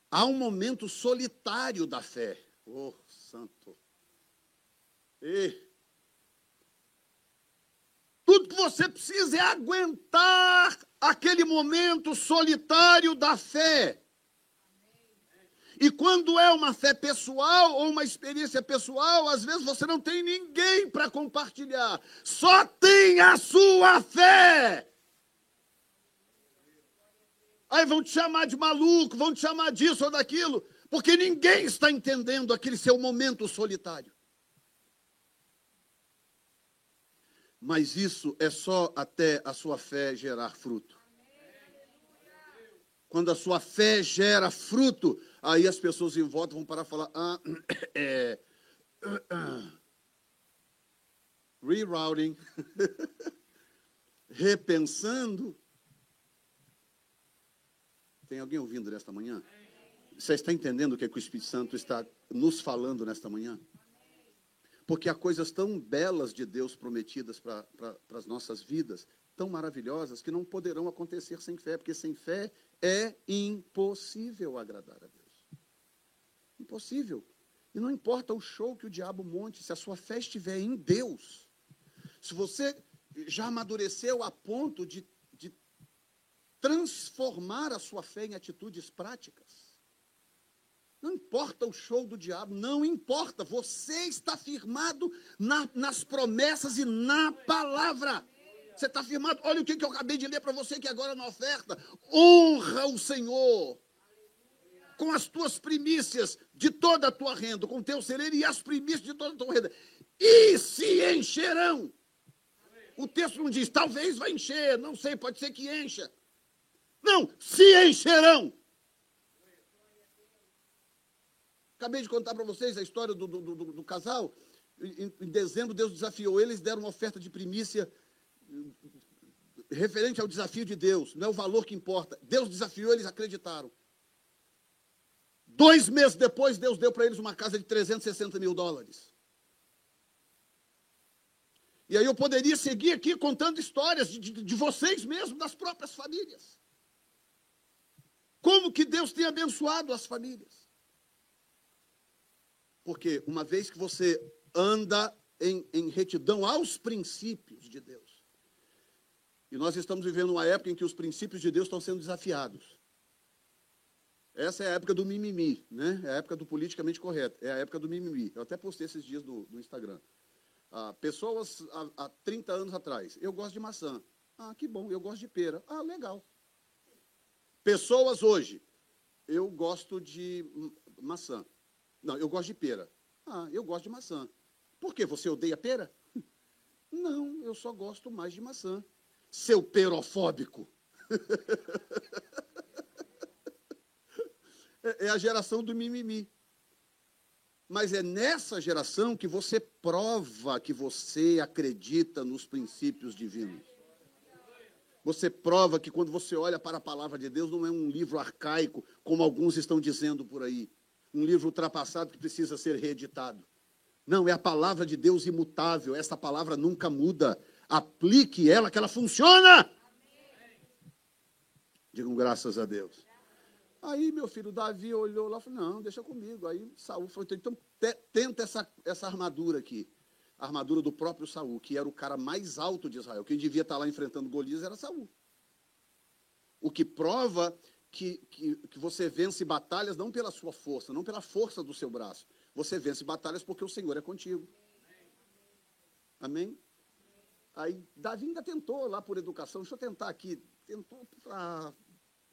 Há um momento solitário da fé. Oh, santo. E tudo que você precisa é aguentar aquele momento solitário da fé. E quando é uma fé pessoal ou uma experiência pessoal, às vezes você não tem ninguém para compartilhar. Só tem a sua fé. Aí vão te chamar de maluco, vão te chamar disso ou daquilo, porque ninguém está entendendo aquele seu momento solitário. Mas isso é só até a sua fé gerar fruto. Quando a sua fé gera fruto, Aí as pessoas em volta vão parar e falar: ah, é, rerouting, repensando. Tem alguém ouvindo nesta manhã? Você está entendendo o que, é que o Espírito Santo está nos falando nesta manhã? Porque há coisas tão belas de Deus prometidas para as nossas vidas, tão maravilhosas, que não poderão acontecer sem fé, porque sem fé é impossível agradar a Deus. Impossível. E não importa o show que o diabo monte, se a sua fé estiver em Deus, se você já amadureceu a ponto de, de transformar a sua fé em atitudes práticas, não importa o show do diabo, não importa, você está firmado na, nas promessas e na palavra. Você está firmado, olha o que, que eu acabei de ler para você que agora na oferta. Honra o Senhor com as tuas primícias de toda a tua renda, com o teu celeiro e as primícias de toda a tua renda. E se encherão. O texto não diz, talvez vai encher, não sei, pode ser que encha. Não, se encherão. Acabei de contar para vocês a história do, do, do, do casal. Em, em, dezembro, Deus desafiou eles, deram uma oferta de primícia referente ao desafio de Deus. Não é o valor que importa. Deus desafiou, eles acreditaram. Dois meses depois, Deus deu para eles uma casa de 360 mil dólares. E aí eu poderia seguir aqui contando histórias de, de, de vocês mesmos, das próprias famílias. Como que Deus tem abençoado as famílias. Porque uma vez que você anda em, em retidão aos princípios de Deus, e nós estamos vivendo uma época em que os princípios de Deus estão sendo desafiados. Essa é a época do mimimi, né? É a época do politicamente correto. É a época do mimimi. Eu até postei esses dias no, Instagram. Ah, pessoas há, há 30 anos atrás, eu gosto de maçã. Ah, que bom, eu gosto de pera. Ah, legal. Pessoas hoje, eu gosto de maçã. Não, eu gosto de pera. Ah, eu gosto de maçã. Por quê? Você odeia pera? Não, eu só gosto mais de maçã. Seu perofóbico. É, é a geração do mimimi. Mas é nessa geração que você prova que você acredita nos princípios divinos. Você prova que quando você olha para a palavra de Deus, não é um livro arcaico, como alguns estão dizendo por aí. Um livro ultrapassado que precisa ser reeditado. Não, é a palavra de Deus imutável. Essa palavra nunca muda. Aplique ela, que ela funciona. Digam graças a Deus. Aí meu filho Davi olhou lá e falou, não, deixa comigo. Aí Saul falou, então tenta essa, essa armadura aqui. A armadura do próprio Saul, que era o cara mais alto de Israel. Quem devia estar lá enfrentando Golias era Saul. O que prova que, que, que você vence batalhas não pela sua força, não pela força do seu braço. Você vence batalhas porque o Senhor é contigo. Amém? Aí Davi ainda tentou lá por educação, deixa eu tentar aqui tentou. Ah,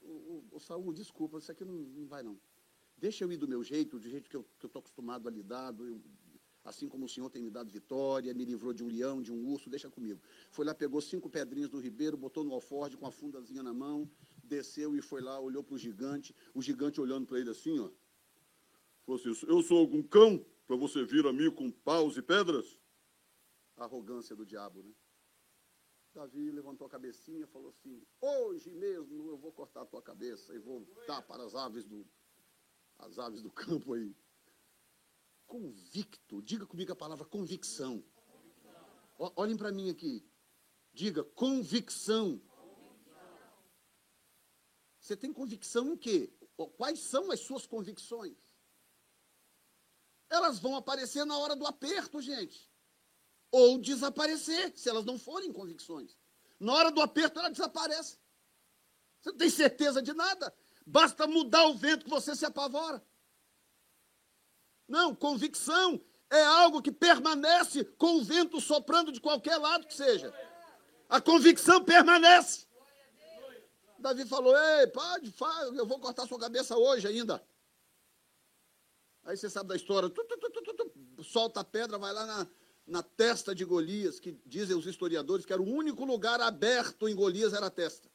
o, o, Saúl, desculpa, isso aqui não, não vai não. Deixa eu ir do meu jeito, do jeito que eu estou acostumado a lidar, assim como o Senhor tem me dado vitória, me livrou de um leão, de um urso, deixa comigo. Foi lá, pegou cinco pedrinhas do ribeiro, botou no alforje com a fundazinha na mão, desceu e foi lá, olhou para o gigante, o gigante olhando para ele assim, ó. Falou assim, eu sou algum cão para você vir a mim com paus e pedras? A arrogância do diabo, né? Davi levantou a cabecinha e falou assim, hoje mesmo eu vou cortar a tua cabeça e vou dar para as aves do, as aves do campo aí. Convicto, diga comigo a palavra convicção. Olhem para mim aqui. Diga convicção. Você tem convicção em quê? Quais são as suas convicções? Elas vão aparecer na hora do aperto, gente. Ou desaparecer, se elas não forem convicções. Na hora do aperto, ela desaparece. Você não tem certeza de nada. Basta mudar o vento que você se apavora. Não, convicção é algo que permanece com o vento soprando de qualquer lado que seja. A convicção permanece. Davi falou: Ei, pode, faz, eu vou cortar sua cabeça hoje ainda. Aí você sabe da história: tu, tu, tu, solta a pedra, vai lá na, na testa de Golias, que dizem os historiadores que era o único lugar aberto em Golias era a testa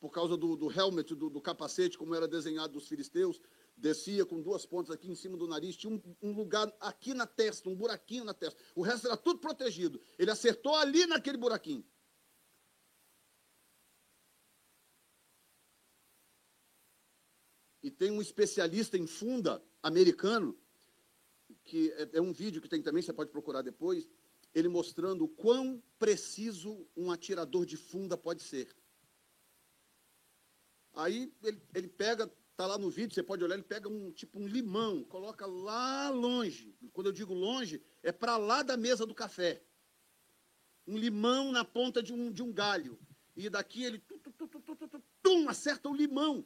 por causa do, do helmet, do, do, capacete, como era desenhado dos filisteus, descia com duas pontas aqui em cima do nariz, tinha um, um, lugar aqui na testa, um buraquinho na testa. O resto era tudo protegido. Ele acertou ali naquele buraquinho. E tem um especialista em funda americano, que é, é um vídeo que tem também, você pode procurar depois, ele mostrando o quão preciso um atirador de funda pode ser. Aí ele, ele pega, tá lá no vídeo, você pode olhar, ele pega um tipo um limão, coloca lá longe. Quando eu digo longe, é para lá da mesa do café. Um limão na ponta de um, de um galho. E daqui ele tum, tum, tum, tum, acerta o limão.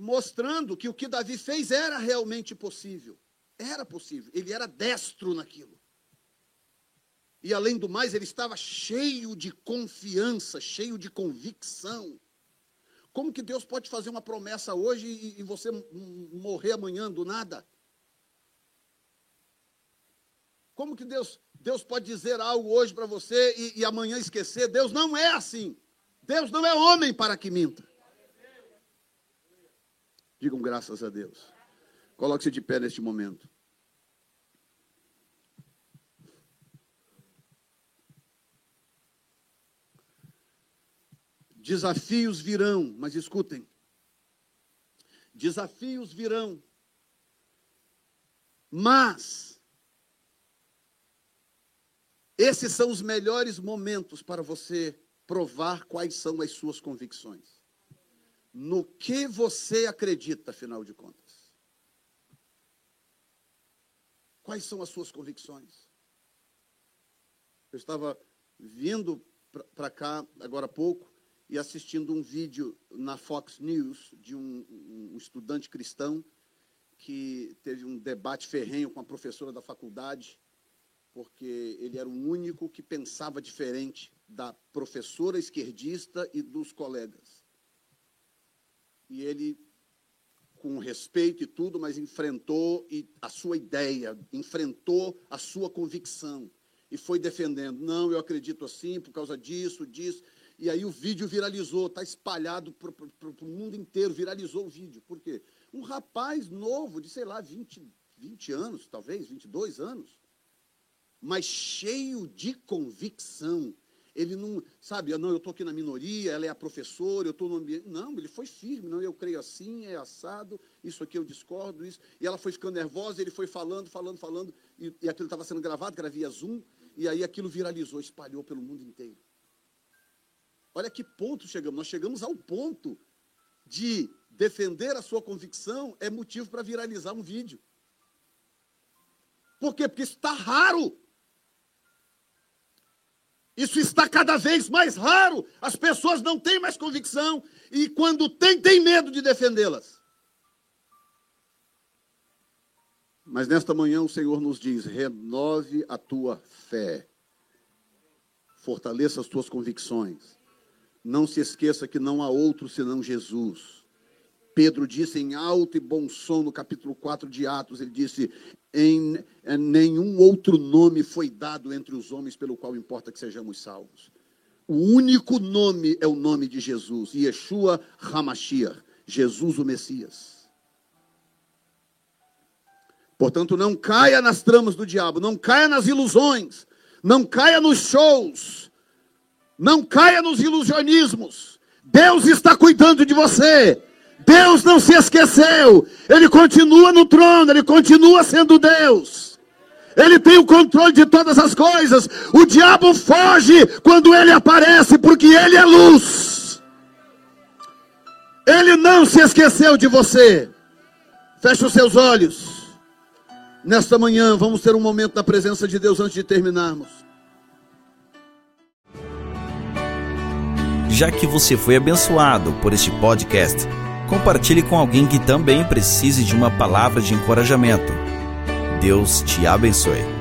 Mostrando que o que Davi fez era realmente possível. Era possível. Ele era destro naquilo. E além do mais, ele estava cheio de confiança, cheio de convicção. Como que Deus pode fazer uma promessa hoje e, e você morrer amanhã do nada? Como que Deus, Deus pode dizer algo hoje para você e, e amanhã esquecer? Deus não é assim. Deus não é homem para que minta. Digam graças a Deus. Coloque-se de pé neste momento. Desafios virão, mas escutem. Desafios virão. Mas esses são os melhores momentos para você provar quais são as suas convicções. No que você acredita, afinal de contas? Quais são as suas convicções? Eu estava vindo para cá agora há pouco e assistindo um vídeo na Fox News de um, um, estudante cristão que teve um debate ferrenho com a professora da faculdade, porque ele era o único que pensava diferente da professora esquerdista e dos colegas. E ele, com respeito e tudo, mas enfrentou a sua ideia, enfrentou a sua convicção e foi defendendo. Não, eu acredito assim por causa disso, disso. E aí o vídeo viralizou, está espalhado para o mundo inteiro, viralizou o vídeo. Por quê? Um rapaz novo, de sei lá, 20, 20 anos, talvez, 22 anos, mas cheio de convicção. Ele não, sabe, não, eu estou aqui na minoria, ela é a professora, eu estou no ambiente. Não, ele foi firme, não, eu creio assim, é assado, isso aqui eu discordo, isso. E ela foi ficando nervosa, ele foi falando, falando, falando, e, e aquilo estava sendo gravado, que era via Zoom, e aí aquilo viralizou, espalhou pelo mundo inteiro. Olha que ponto chegamos. Nós chegamos ao ponto de defender a sua convicção é motivo para viralizar um vídeo. Por quê? Porque isso está raro. Isso está cada vez mais raro. As pessoas não têm mais convicção e quando tem, tem medo de defendê-las. Mas nesta manhã o Senhor nos diz: renove a tua fé Fortaleça as tuas convicções. Não se esqueça que não há outro senão Jesus. Pedro disse em alto e bom som no capítulo 4 de Atos, ele disse: em, em nenhum outro nome foi dado entre os homens pelo qual importa que sejamos salvos. O único nome é o nome de Jesus, Yeshua Hamashiach, Jesus o Messias. Portanto, não caia nas tramas do diabo, não caia nas ilusões, não caia nos shows, não caia nos ilusionismos. Deus está cuidando de você. Deus não se esqueceu. Ele continua no trono, ele continua sendo Deus. Ele tem o controle de todas as coisas. O diabo foge quando ele aparece, porque ele é luz. Ele não se esqueceu de você. Feche os seus olhos. Nesta manhã, vamos ter um momento na presença de Deus antes de terminarmos. Já que você foi abençoado por este podcast, compartilhe com alguém que também precise de uma palavra de encorajamento. Deus te abençoe.